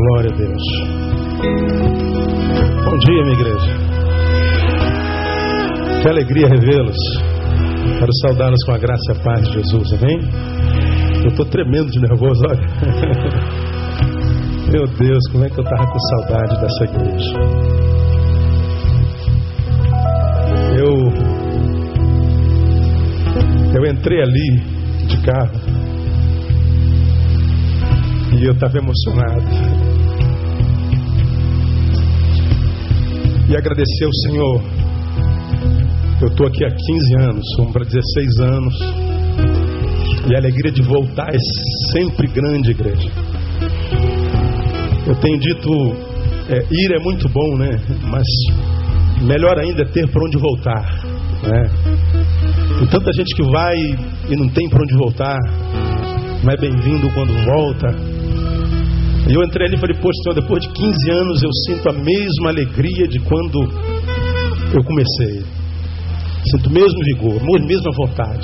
Glória a Deus. Bom dia, minha igreja. Que alegria revê-los. Quero saudá-los com a graça e a paz de Jesus, amém? Eu estou tremendo de nervoso, olha. Meu Deus, como é que eu estava com saudade dessa igreja. Eu. Eu entrei ali de carro e eu estava emocionado. E agradecer ao Senhor. Eu estou aqui há 15 anos, vamos para 16 anos. E a alegria de voltar é sempre grande, igreja. Eu tenho dito, é, ir é muito bom, né? Mas melhor ainda é ter para onde voltar. Né? Tem tanta gente que vai e não tem para onde voltar, não é bem-vindo quando volta. E eu entrei ali e falei, poxa, Senhor, depois de 15 anos eu sinto a mesma alegria de quando eu comecei. Sinto o mesmo vigor, a mesma vontade.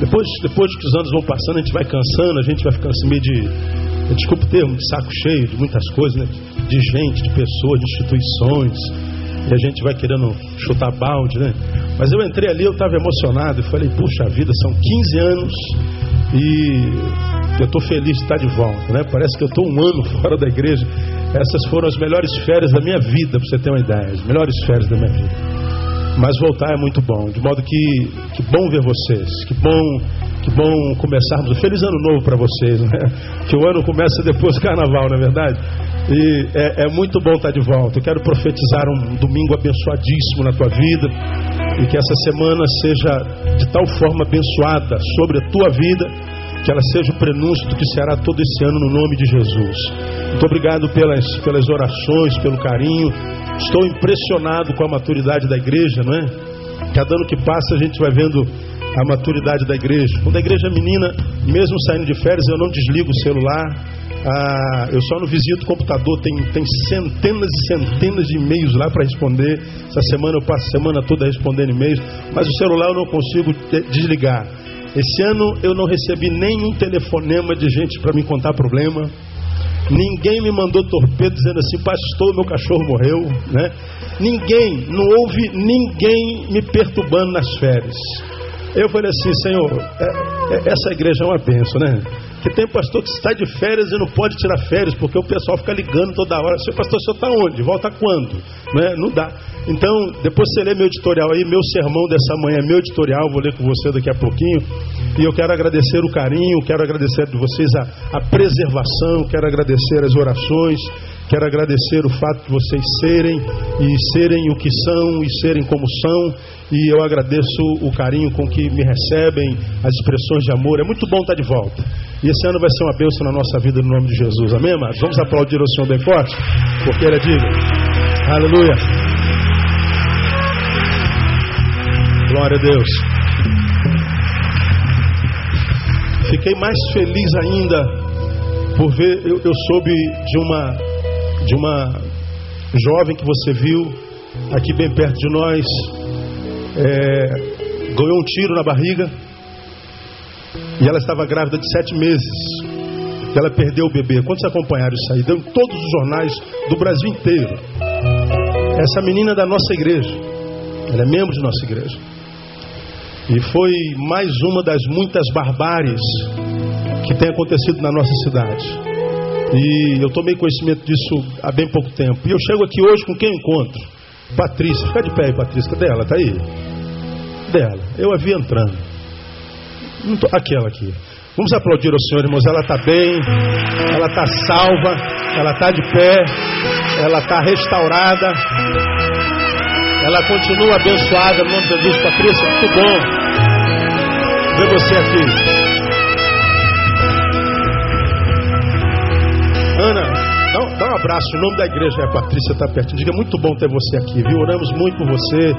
Depois, depois que os anos vão passando, a gente vai cansando, a gente vai ficando assim meio de, desculpa o termo, de saco cheio de muitas coisas, né? De gente, de pessoas, de instituições. E a gente vai querendo chutar balde, né? Mas eu entrei ali, eu estava emocionado e falei, puxa vida, são 15 anos e eu estou feliz de estar de volta, né? Parece que eu estou um ano fora da igreja. Essas foram as melhores férias da minha vida, para você ter uma ideia, as melhores férias da minha vida. Mas voltar é muito bom, de modo que que bom ver vocês, que bom que bom começarmos. Feliz ano novo para vocês, né? Que o ano começa depois do carnaval, não é verdade? E é, é, muito bom estar de volta. Eu quero profetizar um domingo abençoadíssimo na tua vida e que essa semana seja de tal forma abençoada sobre a tua vida que ela seja o prenúncio do que será todo esse ano no nome de Jesus. Muito obrigado pelas, pelas orações, pelo carinho. Estou impressionado com a maturidade da igreja, não é? Cada ano que passa a gente vai vendo a maturidade da igreja. Quando a igreja é menina, mesmo saindo de férias, eu não desligo o celular. Ah, eu só não visito o computador, tem, tem centenas e centenas de e-mails lá para responder. Essa semana eu passo a semana toda respondendo e-mails, mas o celular eu não consigo desligar. Esse ano eu não recebi nenhum telefonema de gente para me contar problema. Ninguém me mandou torpedo dizendo assim, pastor, meu cachorro morreu, né? Ninguém, não houve ninguém me perturbando nas férias. Eu falei assim, Senhor, é, é, essa igreja é uma benção, né? Que tem pastor que está de férias e não pode tirar férias, porque o pessoal fica ligando toda hora. Seu pastor, o senhor está onde? Volta quando? Não, é? não dá. Então, depois você lê meu editorial aí, meu sermão dessa manhã, meu editorial, vou ler com você daqui a pouquinho. E eu quero agradecer o carinho, quero agradecer de vocês a, a preservação, quero agradecer as orações, quero agradecer o fato de vocês serem e serem o que são e serem como são. E eu agradeço o carinho com que me recebem, as expressões de amor. É muito bom estar de volta. E esse ano vai ser uma bênção na nossa vida no nome de Jesus. Amém, amados? Vamos aplaudir o Senhor bem forte, porque Ele é digno. Aleluia. Glória a Deus. Fiquei mais feliz ainda por ver, eu, eu soube de uma de uma jovem que você viu aqui bem perto de nós, é, ganhou um tiro na barriga e ela estava grávida de sete meses. Ela perdeu o bebê. Quantos acompanharam isso aí? Deu em todos os jornais do Brasil inteiro. Essa menina é da nossa igreja. Ela é membro de nossa igreja. E foi mais uma das muitas barbáries que tem acontecido na nossa cidade. E eu tomei conhecimento disso há bem pouco tempo. E eu chego aqui hoje com quem encontro? Patrícia. Fica de pé aí, Patrícia. Cadê ela? Tá aí? Dela. Eu a vi entrando. Tô... Aquela aqui. Vamos aplaudir ao Senhor, irmãos. Ela está bem, ela está salva, ela está de pé, ela está restaurada. Ela continua abençoada no nome de Jesus. Patrícia, muito bom ver você aqui. Ana, dá, dá um abraço em nome da igreja. A Patrícia está perto. Diga, muito bom ter você aqui, viu? Oramos muito por você.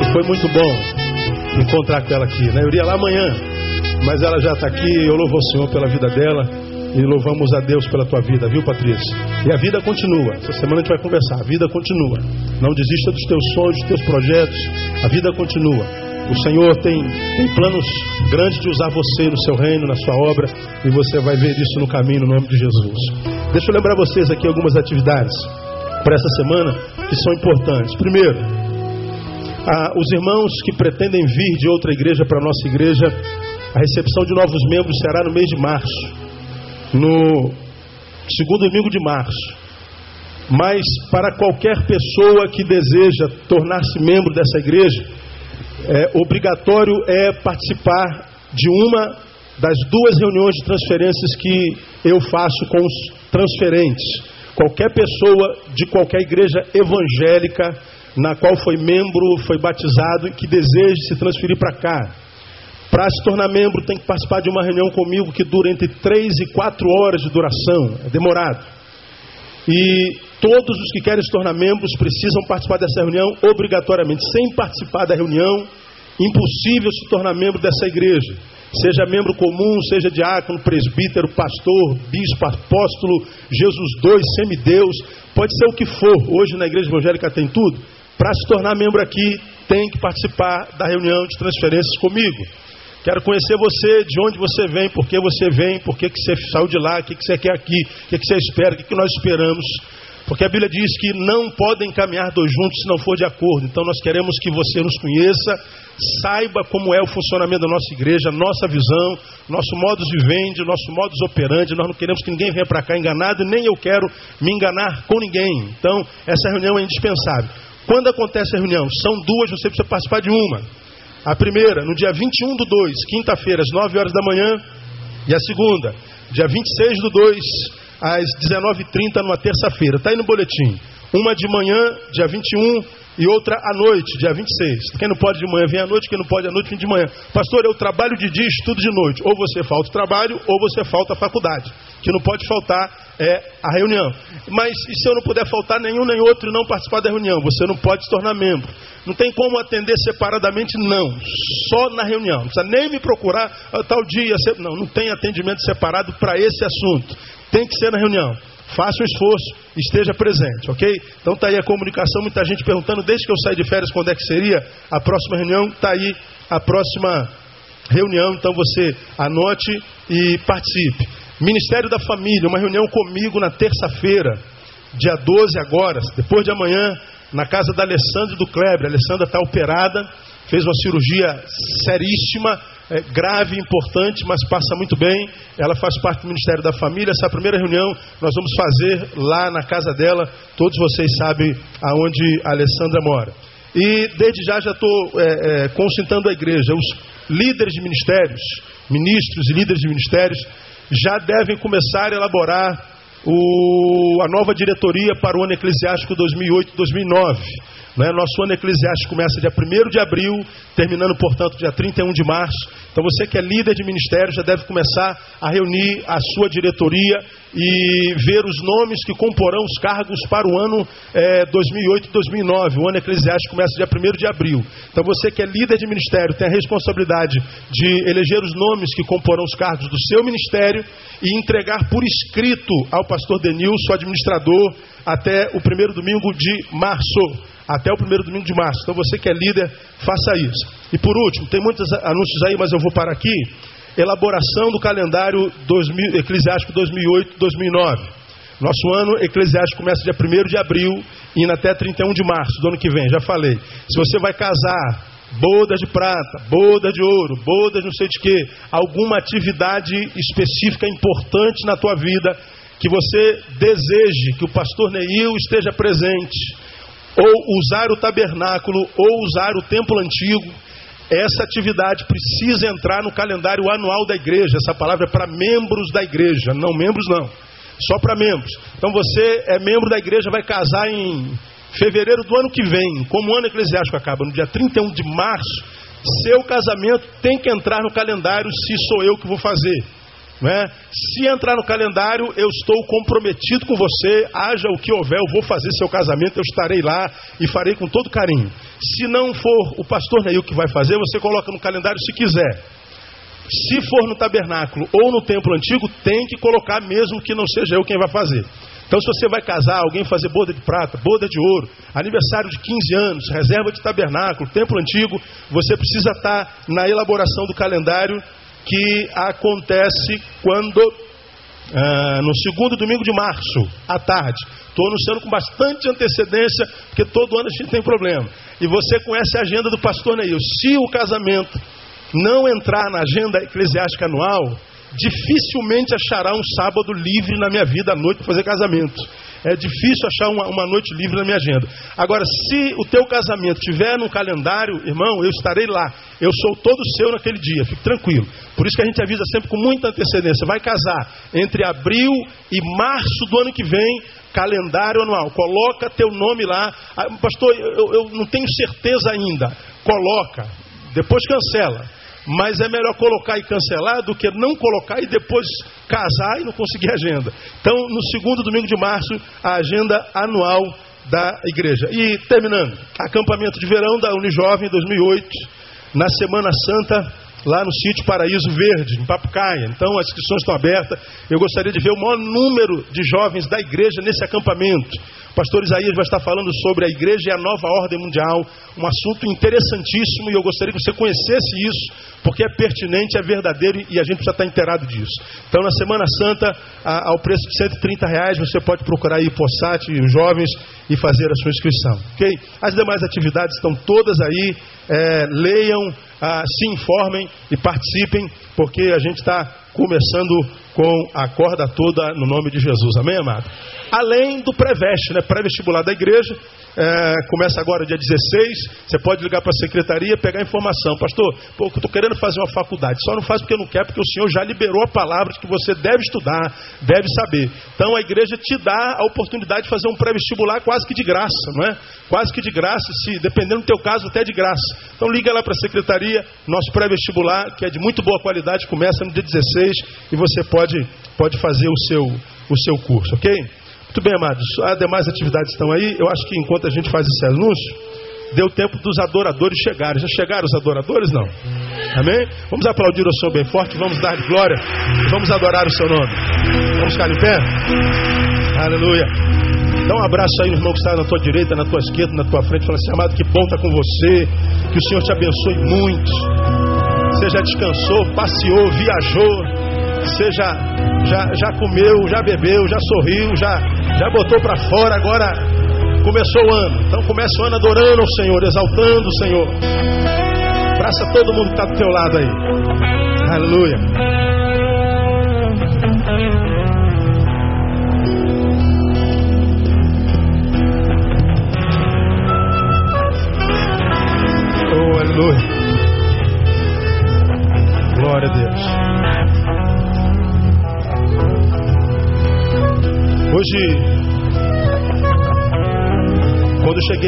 E foi muito bom encontrar com ela aqui. Né? Eu iria lá amanhã, mas ela já está aqui. Eu louvo o Senhor pela vida dela. E louvamos a Deus pela tua vida, viu, Patrícia? E a vida continua. Essa semana a gente vai conversar. A vida continua. Não desista dos teus sonhos, dos teus projetos. A vida continua. O Senhor tem, tem planos grandes de usar você no seu reino, na sua obra, e você vai ver isso no caminho, no nome de Jesus. Deixa eu lembrar vocês aqui algumas atividades para essa semana que são importantes. Primeiro, ah, os irmãos que pretendem vir de outra igreja para a nossa igreja, a recepção de novos membros será no mês de março, no segundo domingo de março. Mas para qualquer pessoa que deseja tornar-se membro dessa igreja, é, obrigatório é participar de uma das duas reuniões de transferências que eu faço com os transferentes. Qualquer pessoa de qualquer igreja evangélica na qual foi membro, foi batizado e que deseje se transferir para cá. Para se tornar membro, tem que participar de uma reunião comigo que dura entre 3 e 4 horas de duração, é demorado. E todos os que querem se tornar membros precisam participar dessa reunião obrigatoriamente. Sem participar da reunião, impossível se tornar membro dessa igreja. Seja membro comum, seja diácono, presbítero, pastor, bispo, apóstolo, Jesus dois, semideus, pode ser o que for. Hoje na igreja evangélica tem tudo. Para se tornar membro aqui, tem que participar da reunião de transferências comigo. Quero conhecer você, de onde você vem, por que você vem, por que, que você saiu de lá, o que, que você quer aqui, o que, que você espera, o que, que nós esperamos. Porque a Bíblia diz que não podem caminhar dois juntos se não for de acordo. Então nós queremos que você nos conheça, saiba como é o funcionamento da nossa igreja, nossa visão, nosso modus vivendi, nosso modus operandi. Nós não queremos que ninguém venha para cá enganado, nem eu quero me enganar com ninguém. Então essa reunião é indispensável. Quando acontece a reunião? São duas, você precisa participar de uma. A primeira, no dia 21 do 2, quinta-feira, às 9 horas da manhã. E a segunda, dia 26 do 2, às 19h30, numa terça-feira. Está aí no boletim. Uma de manhã, dia 21, e outra à noite, dia 26. Quem não pode de manhã vem à noite, quem não pode à noite vem de manhã. Pastor, eu trabalho de dia, estudo de noite. Ou você falta o trabalho, ou você falta a faculdade. Que não pode faltar é a reunião. Mas e se eu não puder faltar nenhum nem outro e não participar da reunião? Você não pode se tornar membro. Não tem como atender separadamente, não. Só na reunião. Não precisa nem me procurar ah, tal dia. Não, não tem atendimento separado para esse assunto. Tem que ser na reunião. Faça um esforço, esteja presente, ok? Então está aí a comunicação, muita gente perguntando desde que eu saí de férias quando é que seria a próxima reunião. Está aí a próxima reunião, então você anote e participe. Ministério da Família, uma reunião comigo na terça-feira, dia 12 agora, depois de amanhã, na casa da Alessandra e do Kleber. A Alessandra está operada, fez uma cirurgia seríssima, é, grave, importante, mas passa muito bem. Ela faz parte do Ministério da Família. Essa primeira reunião nós vamos fazer lá na casa dela. Todos vocês sabem aonde a Alessandra mora. E desde já já estou é, é, consultando a igreja. Os líderes de ministérios, ministros e líderes de ministérios, já devem começar a elaborar o, a nova diretoria para o ano eclesiástico 2008-2009. Né? Nosso ano eclesiástico começa dia 1 de abril, terminando, portanto, dia 31 de março. Então, você que é líder de ministério já deve começar a reunir a sua diretoria e ver os nomes que comporão os cargos para o ano é, 2008-2009. O ano eclesiástico começa dia 1 de abril. Então, você que é líder de ministério tem a responsabilidade de eleger os nomes que comporão os cargos do seu ministério e entregar por escrito ao pastor Denilson, administrador, até o primeiro domingo de março até o primeiro domingo de março. Então você que é líder, faça isso. E por último, tem muitos anúncios aí, mas eu vou parar aqui. Elaboração do calendário 2000, eclesiástico 2008-2009. Nosso ano eclesiástico começa dia 1 de abril e indo até 31 de março do ano que vem, já falei. Se você vai casar, bodas de prata, bodas de ouro, bodas não sei de quê, alguma atividade específica importante na tua vida que você deseje que o pastor Neil esteja presente ou usar o tabernáculo, ou usar o templo antigo, essa atividade precisa entrar no calendário anual da igreja. Essa palavra é para membros da igreja, não membros não, só para membros. Então você é membro da igreja, vai casar em fevereiro do ano que vem, como o ano eclesiástico acaba no dia 31 de março, seu casamento tem que entrar no calendário se sou eu que vou fazer. É? Se entrar no calendário, eu estou comprometido com você, haja o que houver, eu vou fazer seu casamento, eu estarei lá e farei com todo carinho. Se não for o pastor Neil que vai fazer, você coloca no calendário se quiser. Se for no tabernáculo ou no templo antigo, tem que colocar mesmo que não seja eu quem vai fazer. Então, se você vai casar, alguém fazer boda de prata, boda de ouro, aniversário de 15 anos, reserva de tabernáculo, templo antigo, você precisa estar na elaboração do calendário que acontece quando ah, no segundo domingo de março, à tarde. Estou anunciando com bastante antecedência, porque todo ano a gente tem problema. E você conhece a agenda do pastor Neil. Se o casamento não entrar na agenda eclesiástica anual, dificilmente achará um sábado livre na minha vida à noite para fazer casamento. É difícil achar uma, uma, noite livre na minha agenda. Agora, se o teu casamento tiver no calendário, irmão, eu estarei lá. Eu sou todo seu naquele dia, fique tranquilo. Por isso que a gente avisa sempre com muita antecedência. Vai casar entre abril e março do ano que vem, calendário anual. Coloca teu nome lá. Ah, pastor, eu, eu não tenho certeza ainda. Coloca. Depois cancela. Mas é melhor colocar e cancelar do que não colocar e depois casar e não conseguir agenda. Então, no segundo domingo de março, a agenda anual da igreja. E terminando, acampamento de verão da Unijovem 2008, na Semana Santa, lá no sítio Paraíso Verde, em Papucaia. Então as inscrições estão abertas. Eu gostaria de ver o maior número de jovens da igreja nesse acampamento. Pastor Isaías vai estar falando sobre a igreja e a nova ordem mundial, um assunto interessantíssimo e eu gostaria que você conhecesse isso, porque é pertinente, é verdadeiro e a gente precisa estar inteirado disso. Então, na Semana Santa, ao preço de 130 reais, você pode procurar aí Possat, os jovens, e fazer a sua inscrição. Ok? As demais atividades estão todas aí. É, leiam, ah, se informem e participem, porque a gente está começando com a corda toda no nome de Jesus. Amém, amado? Além do pré-veste, né? pré-vestibular da igreja, é, começa agora dia 16. Você pode ligar para a secretaria pegar informação. Pastor, pô, eu estou querendo fazer uma faculdade. Só não faz porque não quer, porque o Senhor já liberou a palavra de que você deve estudar, deve saber. Então a igreja te dá a oportunidade de fazer um pré-vestibular quase que de graça, não é? Quase que de graça, se dependendo do teu caso, até de graça. Então liga lá para a secretaria, nosso pré-vestibular, que é de muito boa qualidade, começa no dia 16 e você pode, pode fazer o seu, o seu curso, ok? Muito bem, amados. As demais atividades estão aí. Eu acho que enquanto a gente faz esse anúncio, deu tempo dos adoradores chegarem. Já chegaram os adoradores? Não. Amém? Vamos aplaudir o Senhor bem forte, vamos dar glória, vamos adorar o seu nome. Vamos ficar em pé? Aleluia. Dá um abraço aí no irmão que está na tua direita, na tua esquerda, na tua frente. Fala assim, amado, que bom estar com você. Que o Senhor te abençoe muito. Você já descansou, passeou, viajou você já, já, já comeu, já bebeu, já sorriu, já, já botou para fora, agora começou o ano. Então começa o ano adorando o Senhor, exaltando o Senhor. Abraça todo mundo que está do teu lado aí. Aleluia.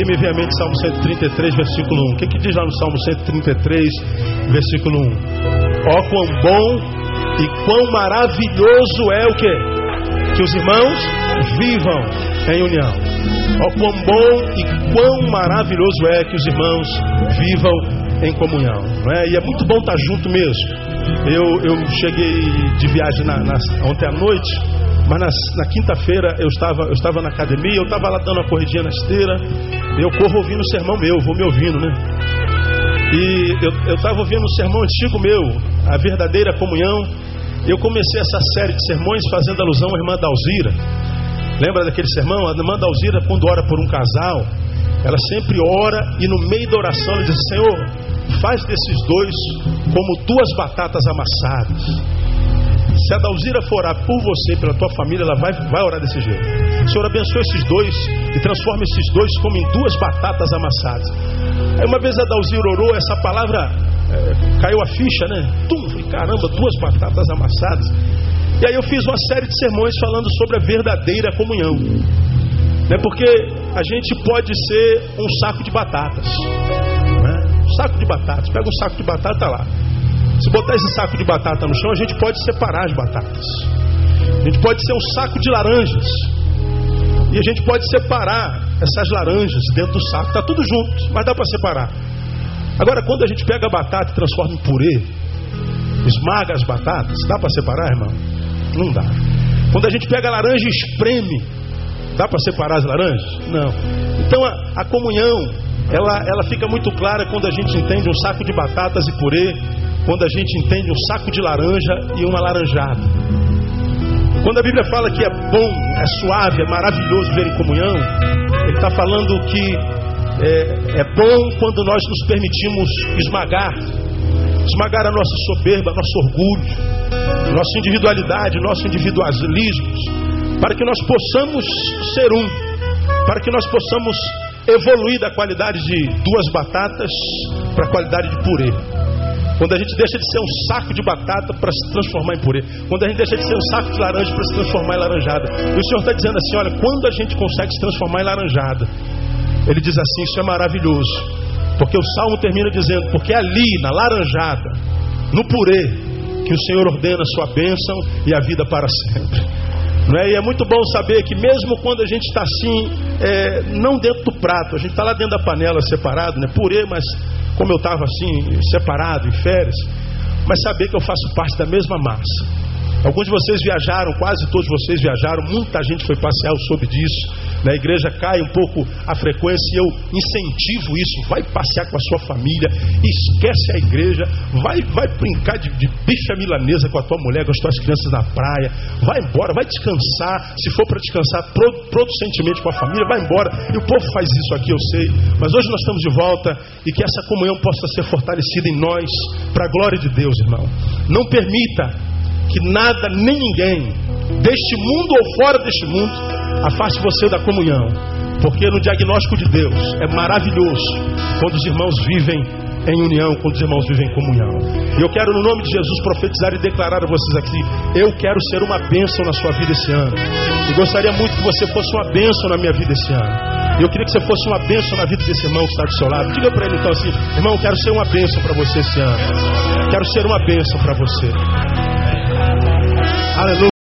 Me veio a mente Salmo 133, versículo 1. O que, que diz lá no Salmo 133, versículo 1? Ó, quão bom e quão maravilhoso é o que? Que os irmãos vivam em união. Ó, quão bom e quão maravilhoso é que os irmãos vivam em comunhão. Não é? E é muito bom estar junto mesmo. Eu, eu cheguei de viagem na, na, ontem à noite mas na, na quinta-feira eu estava, eu estava na academia, eu estava lá dando uma corridinha na esteira, eu corro ouvindo o sermão meu, vou me ouvindo, né? E eu estava ouvindo um sermão antigo meu, a verdadeira comunhão. Eu comecei essa série de sermões fazendo alusão à irmã Dalzira. Lembra daquele sermão? A irmã Dalzira, quando ora por um casal, ela sempre ora e no meio da oração ela diz: Senhor, faz desses dois como duas batatas amassadas. Se a Dalzira for orar por você, pela tua família, ela vai, vai orar desse jeito. Senhor, abençoe esses dois e transforme esses dois como em duas batatas amassadas. Aí uma vez a Dalzira orou, essa palavra é, caiu a ficha, né? Tum, caramba, duas batatas amassadas. E aí eu fiz uma série de sermões falando sobre a verdadeira comunhão. Né? Porque a gente pode ser um saco de batatas. Né? Saco de batatas. Pega um saco de batata lá. Se botar esse saco de batata no chão, a gente pode separar as batatas. A gente pode ser um saco de laranjas. E a gente pode separar essas laranjas dentro do saco. Está tudo junto, mas dá para separar. Agora, quando a gente pega a batata e transforma em purê, esmaga as batatas, dá para separar, irmão? Não dá. Quando a gente pega a laranja e espreme, Dá para separar as laranjas? Não. Então a, a comunhão, ela, ela fica muito clara quando a gente entende um saco de batatas e purê, quando a gente entende um saco de laranja e uma laranjada. Quando a Bíblia fala que é bom, é suave, é maravilhoso ver em comunhão, ele está falando que é, é bom quando nós nos permitimos esmagar esmagar a nossa soberba, nosso orgulho, nossa individualidade, nosso individualismo, para que nós possamos ser um, para que nós possamos evoluir da qualidade de duas batatas para a qualidade de purê. Quando a gente deixa de ser um saco de batata para se transformar em purê. Quando a gente deixa de ser um saco de laranja para se transformar em laranjada. E o Senhor está dizendo assim: olha, quando a gente consegue se transformar em laranjada, Ele diz assim: isso é maravilhoso. Porque o salmo termina dizendo: Porque ali, na laranjada, no purê, que o Senhor ordena a sua bênção e a vida para sempre. É? E é muito bom saber que, mesmo quando a gente está assim, é, não dentro do prato, a gente está lá dentro da panela separado, né? purê, mas como eu estava assim, separado, em férias, mas saber que eu faço parte da mesma massa. Alguns de vocês viajaram, quase todos vocês viajaram, muita gente foi passear, eu soube disso. Na igreja cai um pouco a frequência e eu incentivo isso. Vai passear com a sua família, esquece a igreja, vai, vai brincar de, de bicha milanesa com a tua mulher, com as tuas crianças na praia, vai embora, vai descansar. Se for para descansar producentemente com a família, vai embora. E o povo faz isso aqui, eu sei. Mas hoje nós estamos de volta e que essa comunhão possa ser fortalecida em nós, para a glória de Deus, irmão. Não permita que nada nem ninguém, deste mundo ou fora deste mundo, afaste você da comunhão. Porque no diagnóstico de Deus é maravilhoso quando os irmãos vivem em união, quando os irmãos vivem em comunhão. E eu quero, no nome de Jesus, profetizar e declarar a vocês aqui: eu quero ser uma bênção na sua vida esse ano. E gostaria muito que você fosse uma bênção na minha vida esse ano. E eu queria que você fosse uma bênção na vida desse irmão que está do seu lado. Diga para ele então assim: irmão, eu quero ser uma bênção para você esse ano. Quero ser uma bênção para você. Aleluia.